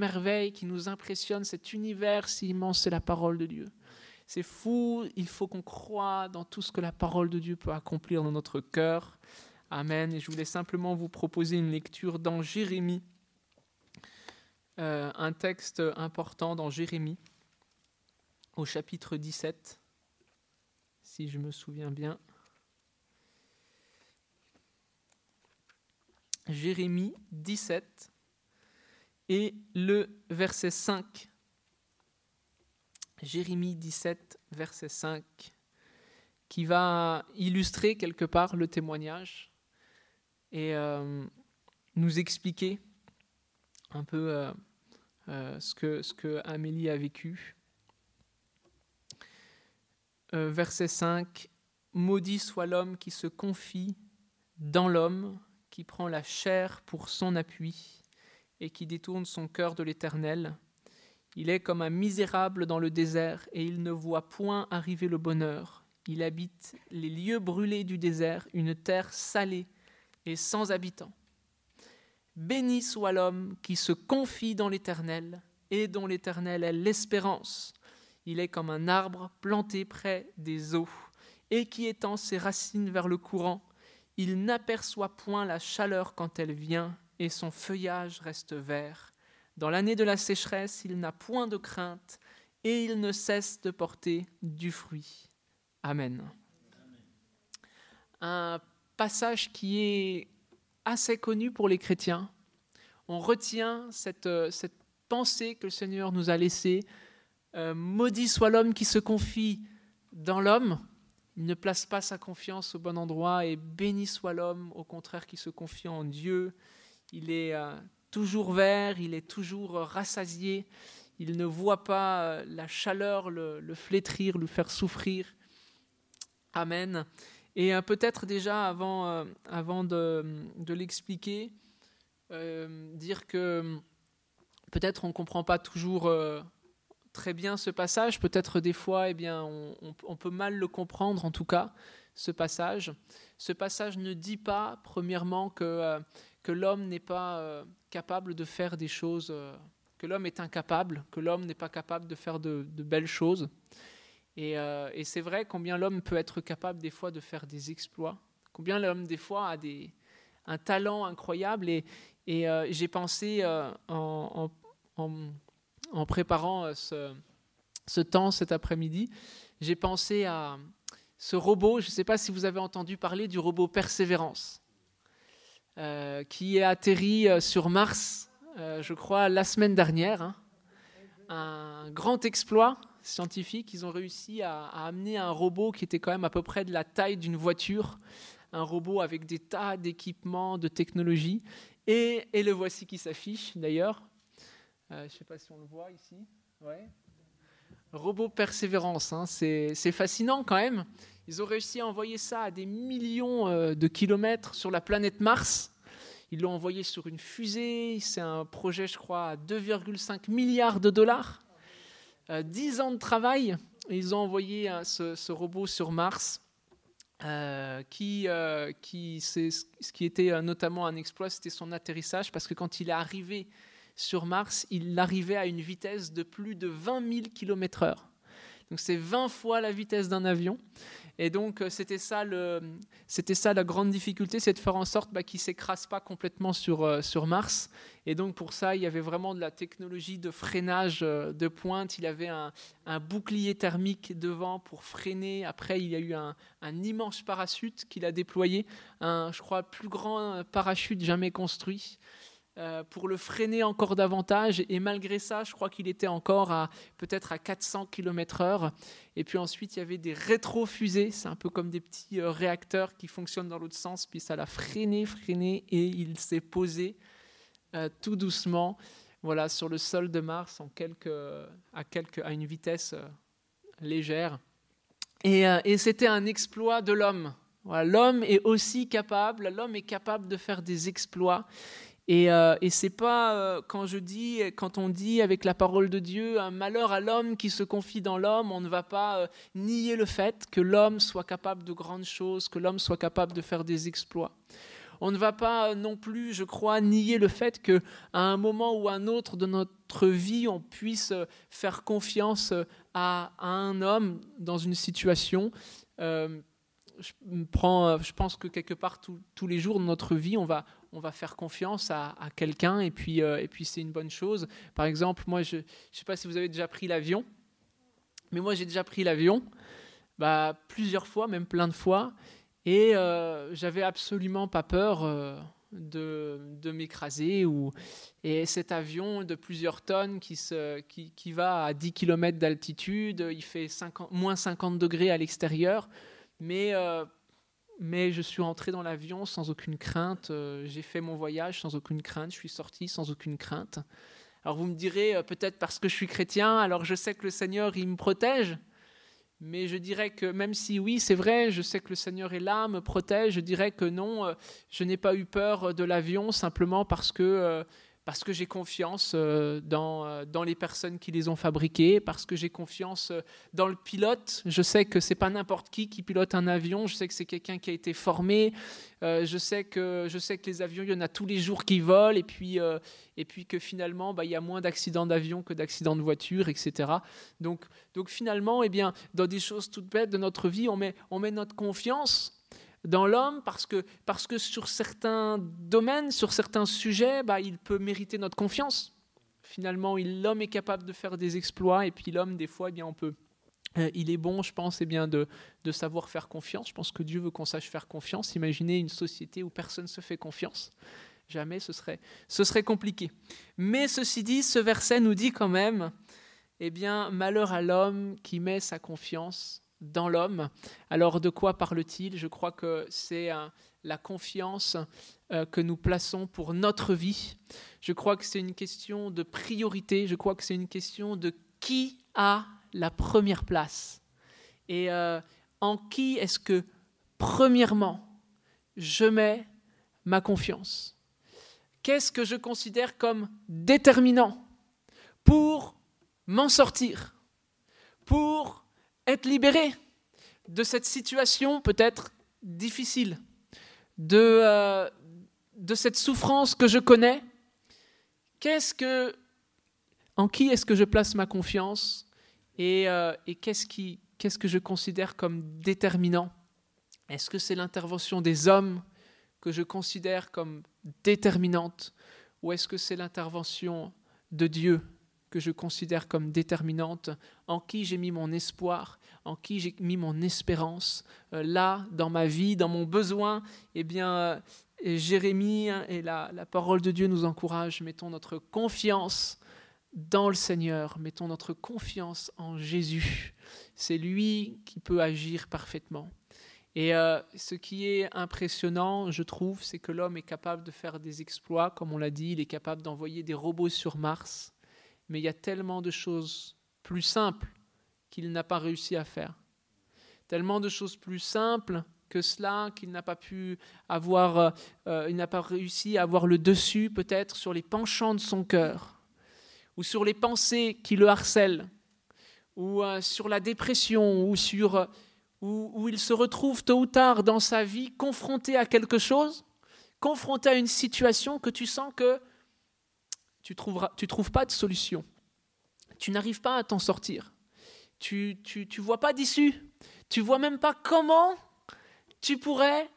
merveille qui nous impressionne, cet univers si immense, c'est la parole de Dieu. C'est fou, il faut qu'on croie dans tout ce que la parole de Dieu peut accomplir dans notre cœur. Amen. Et je voulais simplement vous proposer une lecture dans Jérémie, euh, un texte important dans Jérémie, au chapitre 17, si je me souviens bien. Jérémie 17 et le verset 5. Jérémie 17, verset 5, qui va illustrer quelque part le témoignage et euh, nous expliquer un peu euh, euh, ce, que, ce que Amélie a vécu. verset 5, Maudit soit l'homme qui se confie dans l'homme, qui prend la chair pour son appui et qui détourne son cœur de l'Éternel. Il est comme un misérable dans le désert et il ne voit point arriver le bonheur. Il habite les lieux brûlés du désert, une terre salée et sans habitants. Béni soit l'homme qui se confie dans l'Éternel et dont l'Éternel est l'espérance. Il est comme un arbre planté près des eaux et qui étend ses racines vers le courant. Il n'aperçoit point la chaleur quand elle vient et son feuillage reste vert. Dans l'année de la sécheresse, il n'a point de crainte et il ne cesse de porter du fruit. Amen. Un passage qui est assez connu pour les chrétiens. On retient cette, cette pensée que le Seigneur nous a laissée. Euh, maudit soit l'homme qui se confie dans l'homme. Il ne place pas sa confiance au bon endroit et béni soit l'homme, au contraire, qui se confie en Dieu il est euh, toujours vert, il est toujours rassasié, il ne voit pas euh, la chaleur le, flétrir, le faire souffrir. Amen. Et euh, peut-être déjà avant, avant de, l'expliquer, dire que peut-être on ne comprend pas toujours très bien ce passage, peut-être des fois eh bien, on, peut mal le comprendre en tout cas, ce passage. Ce passage ne dit pas, premièrement, que que l'homme n'est pas euh, capable de faire des choses, euh, que l'homme est incapable, que l'homme n'est pas capable de faire de, belles choses. Euh, et, c'est vrai combien l'homme peut être capable des fois de faire des exploits, combien l'homme des fois a des, un talent incroyable. Et, j'ai pensé en, en, préparant ce, ce temps cet après-midi, j'ai pensé à ce robot, je ne sais pas si vous avez entendu parler du robot Persévérance. Euh, qui est atterri euh, sur Mars, euh, je crois, la semaine dernière. Hein. Un grand exploit scientifique. Ils ont réussi à, amener un robot qui était quand même à peu près de la taille d'une voiture, un robot avec des tas d'équipements, de technologies. Et, le voici qui s'affiche d'ailleurs. je ne sais pas si on le voit ici. Robot Persévérance, hein. c'est fascinant quand même. Ils ont réussi à envoyer ça à des millions euh, de kilomètres sur la planète Mars. Ils l'ont envoyé sur une fusée. C'est un projet, je crois, à 2,5 milliards de dollars. Euh, dix ans de travail. ils ont envoyé euh, ce, robot sur Mars. qui, qui ce qui était notamment un exploit, c'était son atterrissage, parce que quand il est arrivé sur Mars, il arrivait à une vitesse de plus de 20 000 km/h. Donc c'est 20 fois la vitesse d'un avion. Et donc, euh, c'était ça, le, c'était ça la grande difficulté, c'est de faire en sorte bah, qu'il ne s'écrase pas complètement sur, euh, sur Mars. Et donc, pour ça, il y avait vraiment de la technologie de freinage euh, de pointe. Il avait un, bouclier thermique devant pour freiner. Après, il y a eu un, un immense parachute qu'il a déployé, un, je crois, plus grand parachute jamais construit. Euh, pour le freiner encore davantage. Et malgré ça, je crois qu'il était encore à peut-être à 400 km/h. Et puis ensuite, il y avait des rétrofusées. C'est un peu comme des petits euh, réacteurs qui fonctionnent dans l'autre sens. Puis ça l'a freiné, freiné, et il s'est posé euh, tout doucement, voilà, sur le sol de Mars à, quelques, à une vitesse légère. Et, c'était un exploit de l'homme. L'homme est aussi capable, l'homme est capable de faire des exploits. Et, euh, et c'est pas euh, quand on dit avec la parole de Dieu, un malheur à l'homme qui se confie dans l'homme, on ne va pas euh, nier le fait que l'homme soit capable de grandes choses, que l'homme soit capable de faire des exploits. on ne va pas non plus, je crois, nier le fait qu'à un moment ou un autre de notre vie, on puisse faire confiance à, un homme dans une situation. Euh, je pense que quelque part, tous les jours de notre vie, on va, on va faire confiance à, quelqu'un et puis, euh, et puis c'est une bonne chose. Par exemple, moi, je ne sais pas si vous avez déjà pris l'avion, mais moi, j'ai déjà pris l'avion bah, plusieurs fois, même plein de fois. Et euh, j'avais absolument pas peur euh, de, de m'écraser. Ou... Et cet avion de plusieurs tonnes qui, se, qui, qui va à 10 km d'altitude, il fait 50, moins 50 degrés à l'extérieur. Mais, mais je suis entré dans l'avion sans aucune crainte. J'ai fait mon voyage sans aucune crainte. Je suis sorti sans aucune crainte. Alors vous me direz, peut-être parce que je suis chrétien, alors je sais que le Seigneur, il me protège. Mais je dirais que même si oui, c'est vrai, je sais que le Seigneur est là, me protège, je dirais que non, euh, je n'ai pas eu peur de l'avion simplement parce que euh, parce que j'ai confiance euh, dans, euh, dans les personnes qui les ont fabriquées, parce que j'ai confiance euh, dans le pilote. Je sais que c'est pas n'importe qui qui pilote un avion, je sais que c'est quelqu'un qui a été formé, je, sais que, je sais que les avions, il y en a tous les jours qui volent, et puis, et puis que finalement, bah, il y a moins d'accidents d'avion que d'accidents de voiture, etc. Donc, donc finalement, eh bien, dans des choses toutes bêtes de notre vie, on met, on met notre confiance dans l'homme parce que, parce que sur certains domaines, sur certains sujets, bah, il peut mériter notre confiance. Finalement, l'homme est capable de faire des exploits et puis l'homme, des fois, eh bien, on peut, euh, il est bon, je pense, eh bien, de, de, savoir faire confiance. Je pense que Dieu veut qu'on sache faire confiance. Imaginez une société où personne ne se fait confiance. Jamais, ce serait, ce serait compliqué. Mais ceci dit, ce verset nous dit quand même, eh bien, malheur à l'homme qui met sa confiance dans l'homme. Alors de quoi parle-t-il? Je crois que c'est euh, la confiance euh, que nous plaçons pour notre vie. Je crois que c'est une question de priorité. Je crois que c'est une question de qui a la première place. Et euh, en qui est-ce que, premièrement, je mets ma confiance? Qu'est-ce que je considère comme déterminant pour m'en sortir, pour être libéré de cette situation peut-être difficile, de, euh, de cette souffrance que je connais. Qu'est-ce que, en qui est-ce que je place ma confiance et, euh, et qu'est-ce, qui, qu'est-ce que je considère comme déterminant? Est-ce que c'est l'intervention des hommes que je considère comme déterminante ou est-ce que c'est l'intervention de Dieu que je considère comme déterminante, en qui j'ai mis mon espoir, en qui j'ai mis mon espérance. Euh, là, dans ma vie, dans mon besoin, eh bien, euh, Jérémie hein, et la, la parole de Dieu nous encouragent, mettons notre confiance dans le Seigneur, mettons notre confiance en Jésus. C'est lui qui peut agir parfaitement. Et euh, ce qui est impressionnant, je trouve, c'est que l'homme est capable de faire des exploits, comme on l'a dit, il est capable d'envoyer des robots sur Mars mais il y a tellement de choses plus simples qu'il n'a pas réussi à faire. Tellement de choses plus simples que cela qu'il n'a pas pu avoir, euh, euh, il n'a pas réussi à avoir le dessus peut-être sur les penchants de son cœur, ou sur les pensées qui le harcèlent, ou euh, sur la dépression, ou sur où, où il se retrouve tôt ou tard dans sa vie confronté à quelque chose, confronté à une situation que tu sens que tu trouveras, tu trouves pas de solution. Tu n'arrives pas à t'en sortir. Tu, tu, tu vois pas d'issue. Tu vois même pas comment tu pourrais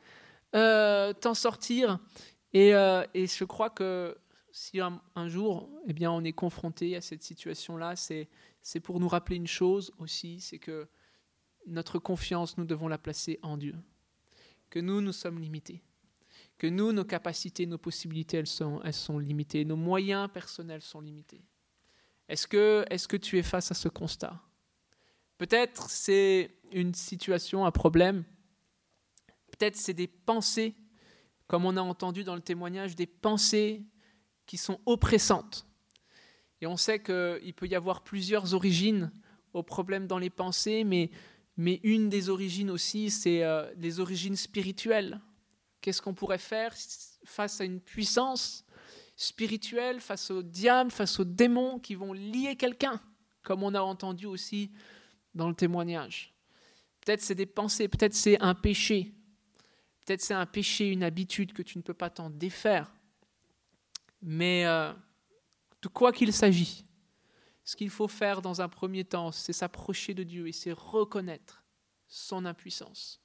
euh, t'en sortir. Et, euh, et, je crois que si un, jour, eh bien, on est confronté à cette situation-là, c'est, pour nous rappeler une chose aussi, c'est que notre confiance, nous devons la placer en Dieu. Que nous, nous sommes limités que nous, nos capacités, nos possibilités, elles sont, elles sont limitées, nos moyens personnels sont limités. Est-ce que, est que tu es face à ce constat? Peut-être c'est une situation, un problème. Peut-être c'est des pensées, comme on a entendu dans le témoignage, des pensées qui sont oppressantes. Et on sait qu'il peut y avoir plusieurs origines aux problèmes dans les pensées, mais, mais une des origines aussi, c'est euh, les origines spirituelles. Qu'est-ce qu'on pourrait faire face à une puissance spirituelle, face au diable, face aux démons qui vont lier quelqu'un, comme on a entendu aussi dans le témoignage. Peut-être c'est des pensées, peut-être c'est un péché, Peut-être c'est un péché, une habitude que tu ne peux pas t'en défaire. Mais euh, de quoi qu'il s'agit, ce qu'il faut faire dans un premier temps, c'est s'approcher de Dieu et c'est reconnaître son impuissance.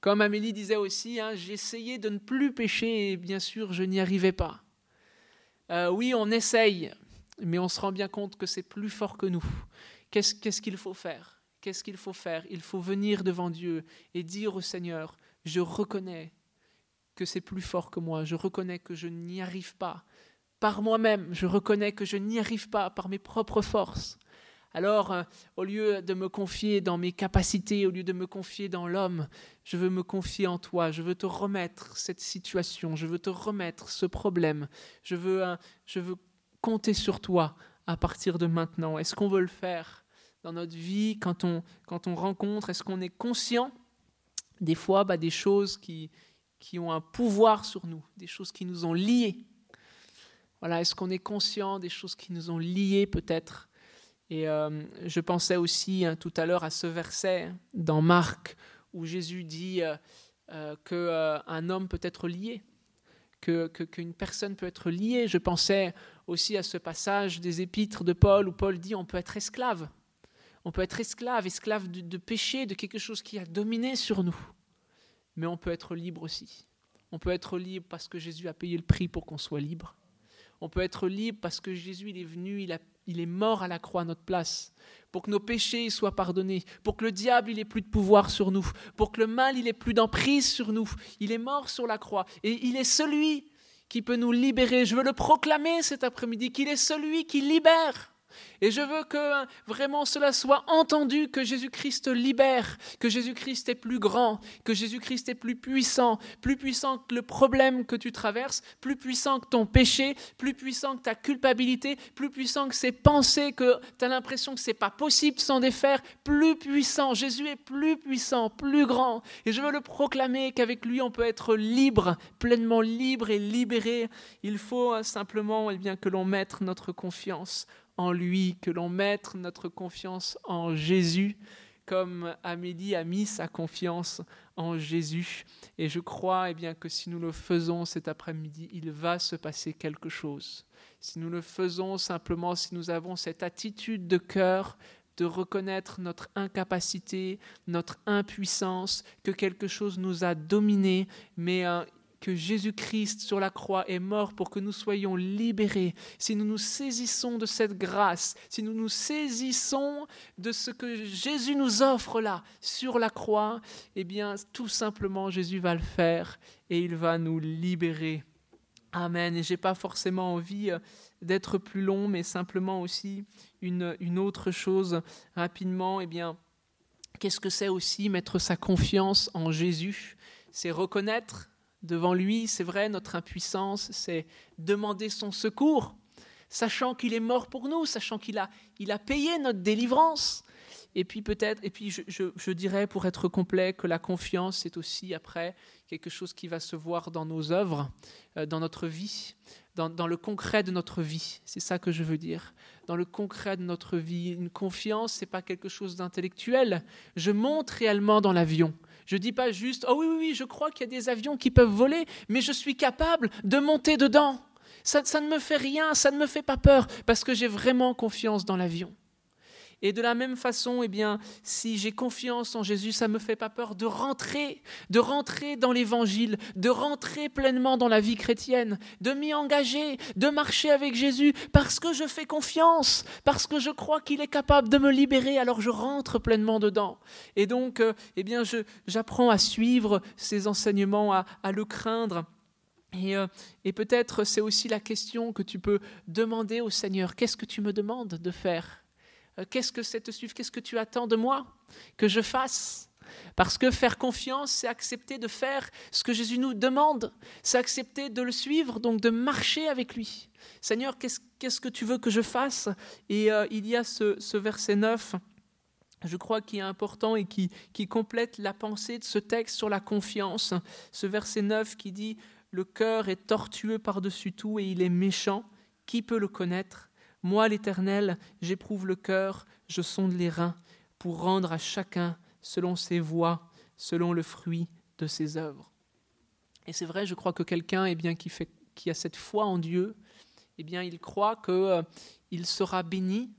Comme Amélie disait aussi, hein, j'essayais de ne plus pécher et bien sûr je n'y arrivais pas. Euh, oui, on essaye, mais on se rend bien compte que c'est plus fort que nous. Qu'est-ce qu'il faut faire? Qu'est-ce qu'il faut faire? Il faut venir devant Dieu et dire au Seigneur, je reconnais que c'est plus fort que moi, je reconnais que je n'y arrive pas. Par moi-même, je reconnais que je n'y arrive pas par mes propres forces. Alors, euh, au lieu de me confier dans mes capacités, au lieu de me confier dans l'homme, je veux me confier en toi, je veux te remettre cette situation, je veux te remettre ce problème, je veux, euh, je veux compter sur toi à partir de maintenant. Est-ce qu'on veut le faire? Dans notre vie quand on, rencontre Est-ce qu'on est conscient des fois bah, des choses qui, qui ont un pouvoir sur nous, des choses qui nous ont liés? Voilà, Est-ce qu'on est conscient des choses qui nous ont liés peut-être? Et euh, je pensais aussi hein, tout à l'heure à ce verset dans Marc où Jésus dit euh, euh, qu'un homme peut être lié, qu'une que, personne peut être liée. Je pensais aussi à ce passage des épîtres de Paul où Paul dit on peut être esclave. On peut être esclave, esclave de, péché, de quelque chose qui a dominé sur nous. Mais on peut être libre aussi. On peut être libre parce que Jésus a payé le prix pour qu'on soit libre. On peut être libre parce que Jésus est venu, il est mort à la croix à notre place, pour que nos péchés soient pardonnés, pour que le diable il ait plus de pouvoir sur nous, pour que le mal il ait plus d'emprise sur nous. Il est mort sur la croix et il est celui qui peut nous libérer. Je veux le proclamer cet après-midi qu'il est celui qui libère. Et je veux que vraiment cela soit entendu, que Jésus-Christ libère, que Jésus-Christ est plus grand, que Jésus-Christ est plus puissant, plus puissant que le problème que tu traverses, plus puissant que ton péché, plus puissant que ta culpabilité, plus puissant que ces pensées que tu as l'impression que c'est pas possible sans défaire, plus puissant. Jésus est plus puissant, plus grand. Et je veux le proclamer qu'avec lui on peut être libre, pleinement libre et libéré. Il faut simplement eh bien, que l'on mette notre confiance en lui, que l'on mette notre confiance en Jésus, comme Amélie a mis sa confiance en Jésus. Et je crois eh bien, que si nous le faisons cet après-midi, il va se passer quelque chose. Si nous le faisons simplement, si nous avons cette attitude de cœur de reconnaître notre incapacité, notre impuissance, que quelque chose nous a dominés, mais euh, que Jésus-Christ sur la croix est mort pour que nous soyons libérés, si nous nous saisissons de cette grâce, si nous nous saisissons de ce que Jésus nous offre là, sur la croix, eh bien, tout simplement, Jésus va le faire et il va nous libérer. Amen. Et j'ai pas forcément envie euh, d'être plus long, mais simplement aussi une, une autre chose rapidement. Eh bien, qu'est-ce que c'est aussi mettre sa confiance en Jésus? C'est reconnaître devant lui, c'est vrai, notre impuissance, c'est demander son secours, sachant qu'il est mort pour nous, sachant qu'il a, il a payé notre délivrance. Et puis peut-être, et puis je, je, dirais pour être complet que la confiance, c'est aussi après quelque chose qui va se voir dans nos œuvres, euh, dans notre vie, dans, dans, le concret de notre vie. C'est ça que je veux dire. Dans le concret de notre vie, une confiance, c'est pas quelque chose d'intellectuel. Je monte réellement dans l'avion. Je ne dis pas juste, oh oui, oui, oui, je crois qu'il y a des avions qui peuvent voler, mais je suis capable de monter dedans. Ça, ça ne me fait rien, ça ne me fait pas peur, parce que j'ai vraiment confiance dans l'avion. Et de la même façon, eh bien, si j'ai confiance en Jésus, ça ne me fait pas peur de rentrer, de rentrer dans l'évangile, de rentrer pleinement dans la vie chrétienne, de m'y engager, de marcher avec Jésus, parce que je fais confiance, parce que je crois qu'il est capable de me libérer, alors je rentre pleinement dedans. Et donc, euh, eh bien, j'apprends à suivre ses enseignements, à, à le craindre. Et, euh, et peut-être c'est aussi la question que tu peux demander au Seigneur, qu'est-ce que tu me demandes de faire? Qu'est-ce que c'est te suivre? Qu'est-ce que tu attends de moi? Que je fasse? Parce que faire confiance, c'est accepter de faire ce que Jésus nous demande. C'est accepter de le suivre, donc de marcher avec lui. Seigneur, qu'est-ce que tu veux que je fasse? Et euh, il y a ce, verset 9 je crois qui est important et qui, qui complète la pensée de ce texte sur la confiance. Ce verset 9 qui dit Le cœur est tortueux par-dessus tout et il est méchant. Qui peut le connaître? Moi, l'Éternel, j'éprouve le cœur, je sonde les reins, pour rendre à chacun selon ses voies, selon le fruit de ses œuvres. Et c'est vrai, je crois que quelqu'un eh bien, qui, a cette foi en Dieu, eh bien, il croit qu'il euh, sera béni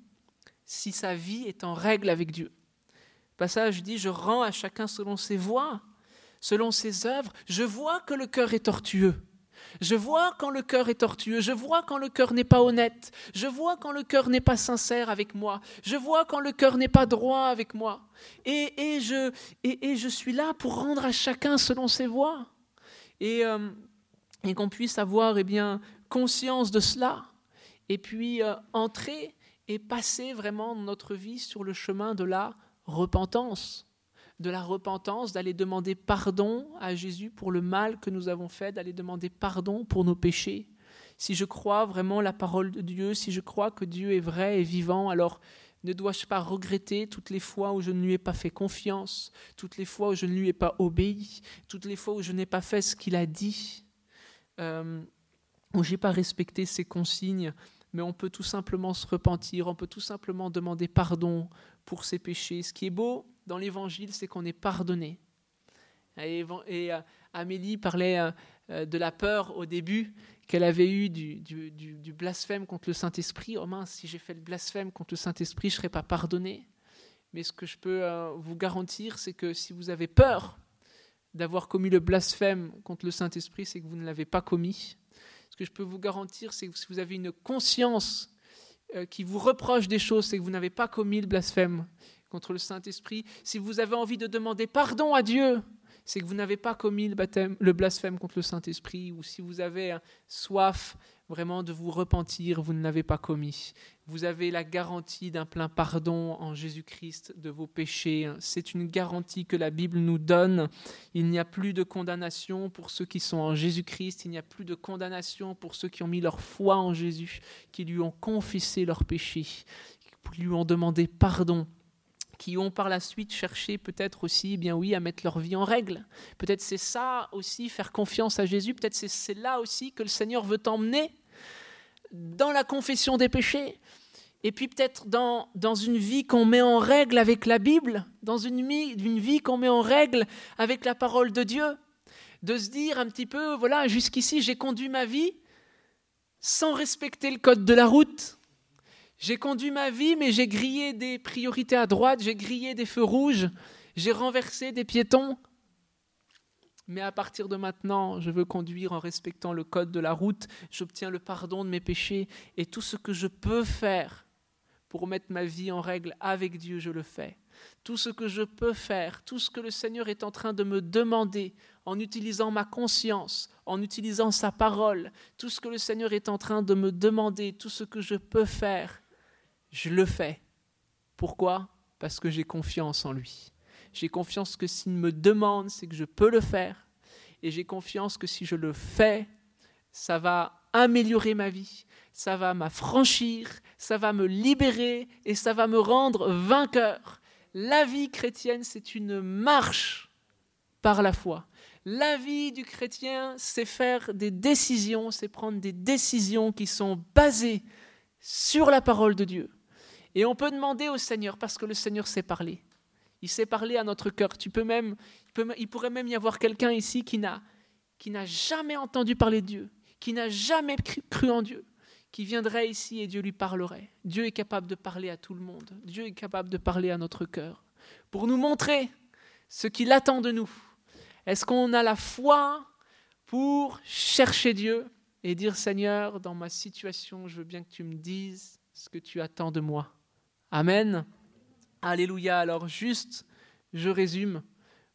si sa vie est en règle avec Dieu. Le passage dit, je rends à chacun selon ses voies, selon ses œuvres. Je vois que le cœur est tortueux. Je vois quand le cœur est tortueux, je vois quand le cœur n'est pas honnête, je vois quand le cœur n'est pas sincère avec moi, je vois quand le cœur n'est pas droit avec moi. Et, je, suis là pour rendre à chacun selon ses voies. Et, euh, qu'on puisse avoir eh bien, conscience de cela, et puis euh, entrer et passer vraiment notre vie sur le chemin de la repentance de la repentance, d'aller demander pardon à Jésus pour le mal que nous avons fait, d'aller demander pardon pour nos péchés. Si je crois vraiment la parole de Dieu, si je crois que Dieu est vrai et vivant, alors ne dois-je pas regretter toutes les fois où je ne lui ai pas fait confiance, toutes les fois où je ne lui ai pas obéi, toutes les fois où je n'ai pas fait ce qu'il a dit, euh, où je n'ai pas respecté ses consignes, mais on peut tout simplement se repentir, on peut tout simplement demander pardon pour ses péchés. Ce qui est beau, dans l'évangile, c'est qu'on est pardonné. Et, euh, Amélie parlait euh, euh, de la peur au début qu'elle avait eue du, blasphème contre le Saint-Esprit. Oh mince, si j'ai fait le blasphème contre le Saint-Esprit, je ne serai pas pardonné. Mais ce que je peux vous garantir, c'est que si vous avez peur d'avoir commis le blasphème contre le Saint-Esprit, c'est que vous ne l'avez pas commis. Ce que je peux vous garantir, c'est que si vous avez une conscience qui vous reproche des choses, c'est que vous n'avez pas commis le blasphème contre le Saint-Esprit, si vous avez envie de demander pardon à Dieu, c'est que vous n'avez pas commis le, baptême, le blasphème contre le Saint-Esprit, ou si vous avez soif vraiment de vous repentir, vous ne l'avez pas commis. Vous avez la garantie d'un plein pardon en Jésus-Christ de vos péchés. C'est une garantie que la Bible nous donne. Il n'y a plus de condamnation pour ceux qui sont en Jésus-Christ. Il n'y a plus de condamnation pour ceux qui ont mis leur foi en Jésus, qui lui ont confessé leurs péchés, qui lui ont demandé pardon qui ont par la suite cherché peut-être aussi, eh bien oui, à mettre leur vie en règle. Peut-être c'est ça aussi, faire confiance à Jésus. Peut-être c'est là aussi que le Seigneur veut t'emmener dans la confession des péchés. Et puis peut-être dans, dans une vie qu'on met en règle avec la Bible, dans une, une vie qu'on met en règle avec la parole de Dieu. De se dire un petit peu, voilà, jusqu'ici j'ai conduit ma vie sans respecter le code de la route, j'ai conduit ma vie, mais j'ai grillé des priorités à droite, j'ai grillé des feux rouges, j'ai renversé des piétons. Mais à partir de maintenant, je veux conduire en respectant le code de la route, j'obtiens le pardon de mes péchés, et tout ce que je peux faire pour mettre ma vie en règle avec Dieu, je le fais. Tout ce que je peux faire, tout ce que le Seigneur est en train de me demander en utilisant ma conscience, en utilisant sa parole, tout ce que le Seigneur est en train de me demander, tout ce que je peux faire, je le fais. Pourquoi? Parce que j'ai confiance en lui. J'ai confiance que s'il me demande, c'est que je peux le faire. Et j'ai confiance que si je le fais, ça va améliorer ma vie, ça va m'affranchir, ça va me libérer et ça va me rendre vainqueur. La vie chrétienne, c'est une marche par la foi. La vie du chrétien, c'est faire des décisions, c'est prendre des décisions qui sont basées sur la parole de Dieu. Et on peut demander au Seigneur, parce que le Seigneur sait parler. Il sait parler à notre cœur. Tu peux même, il, pourrait même y avoir quelqu'un ici qui n'a, qui n'a jamais entendu parler de Dieu, qui n'a jamais cru, en Dieu, qui viendrait ici et Dieu lui parlerait. Dieu est capable de parler à tout le monde. Dieu est capable de parler à notre cœur pour nous montrer ce qu'il attend de nous. Est-ce qu'on a la foi pour chercher Dieu et dire Seigneur, dans ma situation, je veux bien que tu me dises ce que tu attends de moi? Amen. Alléluia. Alors juste, je résume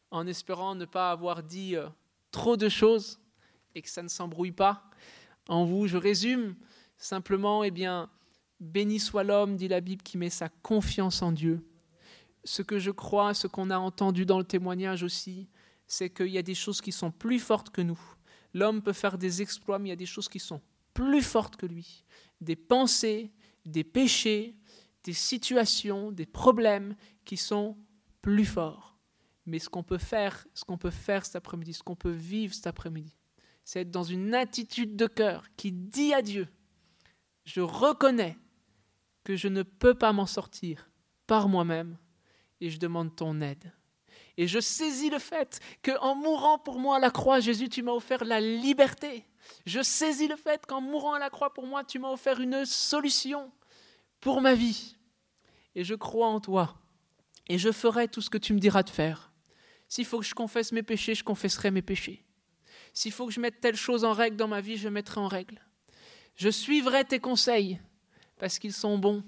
en espérant ne pas avoir dit euh, trop de choses et que ça ne s'embrouille pas en vous. Je résume simplement, eh bien, béni soit l'homme, dit la Bible, qui met sa confiance en Dieu. Ce que je crois, ce qu'on a entendu dans le témoignage aussi, c'est qu'il y a des choses qui sont plus fortes que nous. L'homme peut faire des exploits, mais il y a des choses qui sont plus fortes que lui. Des pensées, des péchés, des situations, des problèmes qui sont plus forts. Mais ce qu'on peut faire, ce qu'on peut faire cet après-midi, ce qu'on peut vivre cet après-midi, c'est être dans une attitude de cœur qui dit à Dieu, je reconnais que je ne peux pas m'en sortir par moi-même et je demande ton aide. Et je saisis le fait qu'en mourant pour moi à la croix, Jésus, tu m'as offert la liberté. Je saisis le fait qu'en mourant à la croix pour moi, tu m'as offert une solution pour ma vie. Et je crois en toi. Et je ferai tout ce que tu me diras de faire. S'il faut que je confesse mes péchés, je confesserai mes péchés. S'il faut que je mette telle chose en règle dans ma vie, je mettrai en règle. Je suivrai tes conseils parce qu'ils sont bons.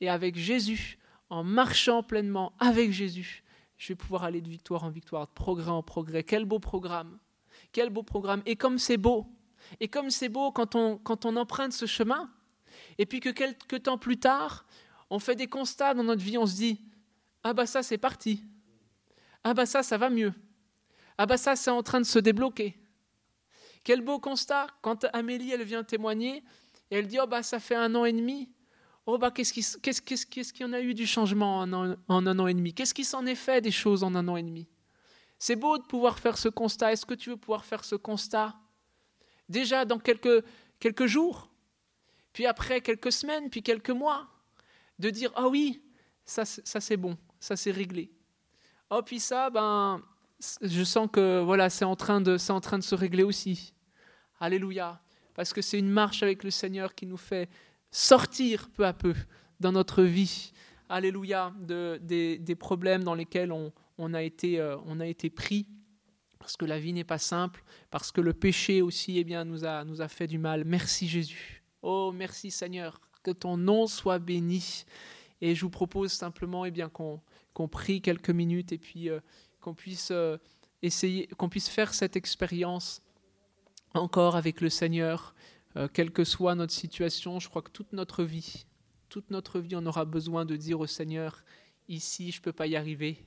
Et avec Jésus, en marchant pleinement avec Jésus, je vais pouvoir aller de victoire en victoire, de progrès en progrès. Quel beau programme. Quel beau programme. Et comme c'est beau, et comme c'est beau quand on, quand on emprunte ce chemin, et puis que quelques temps plus tard, on fait des constats dans notre vie, on se dit, ah bah ça c'est parti. Ah bah ça, ça va mieux. Ah bah ça, c'est en train de se débloquer. Quel beau constat quand Amélie, elle vient témoigner, et elle dit, oh bah ça fait un an et demi. Oh bah qu'est-ce qu'il y en a eu du changement en un, an et demi? Qu'est-ce qui s'en est fait des choses en un an et demi? C'est beau de pouvoir faire ce constat. Est-ce que tu veux pouvoir faire ce constat? Déjà dans quelques jours, puis après quelques semaines, puis quelques mois, de dire Ah oui, ça, ça c'est bon, ça c'est réglé. Oh, puis ça, ben, je sens que voilà, c'est en, train de, en train de se régler aussi. Alléluia. Parce que c'est une marche avec le Seigneur qui nous fait sortir peu à peu dans notre vie. Alléluia. De, des, des, problèmes dans lesquels on, on, a, été, euh, on a été pris parce que la vie n'est pas simple, parce que le péché aussi eh bien, nous, a, nous a fait du mal. Merci Jésus. Oh, merci Seigneur, que ton nom soit béni. Et je vous propose simplement eh bien, qu'on, prie quelques minutes et puis euh, qu'on puisse euh, essayer, qu'on puisse faire cette expérience encore avec le Seigneur, euh, quelle que soit notre situation. Je crois que toute notre vie, toute notre vie, on aura besoin de dire au Seigneur, ici, je ne peux pas y arriver,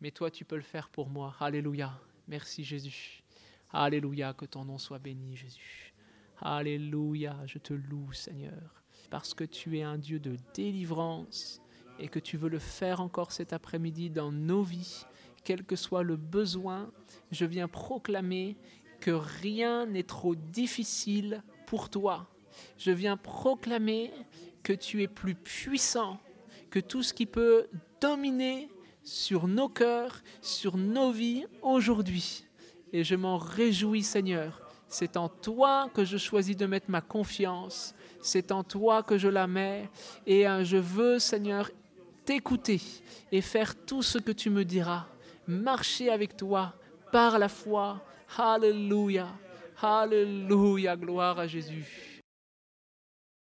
mais toi, tu peux le faire pour moi. Alléluia. Merci Jésus. Alléluia, que ton nom soit béni Jésus. Alléluia, je te loue Seigneur, parce que tu es un Dieu de délivrance et que tu veux le faire encore cet après-midi dans nos vies, quel que soit le besoin. Je viens proclamer que rien n'est trop difficile pour toi. Je viens proclamer que tu es plus puissant que tout ce qui peut dominer sur nos cœurs, sur nos vies aujourd'hui. Et je m'en réjouis, Seigneur. C'est en toi que je choisis de mettre ma confiance. C'est en toi que je la mets. Et euh, je veux, Seigneur, t'écouter et faire tout ce que tu me diras. Marcher avec toi par la foi. Alléluia. Alléluia. Gloire à Jésus.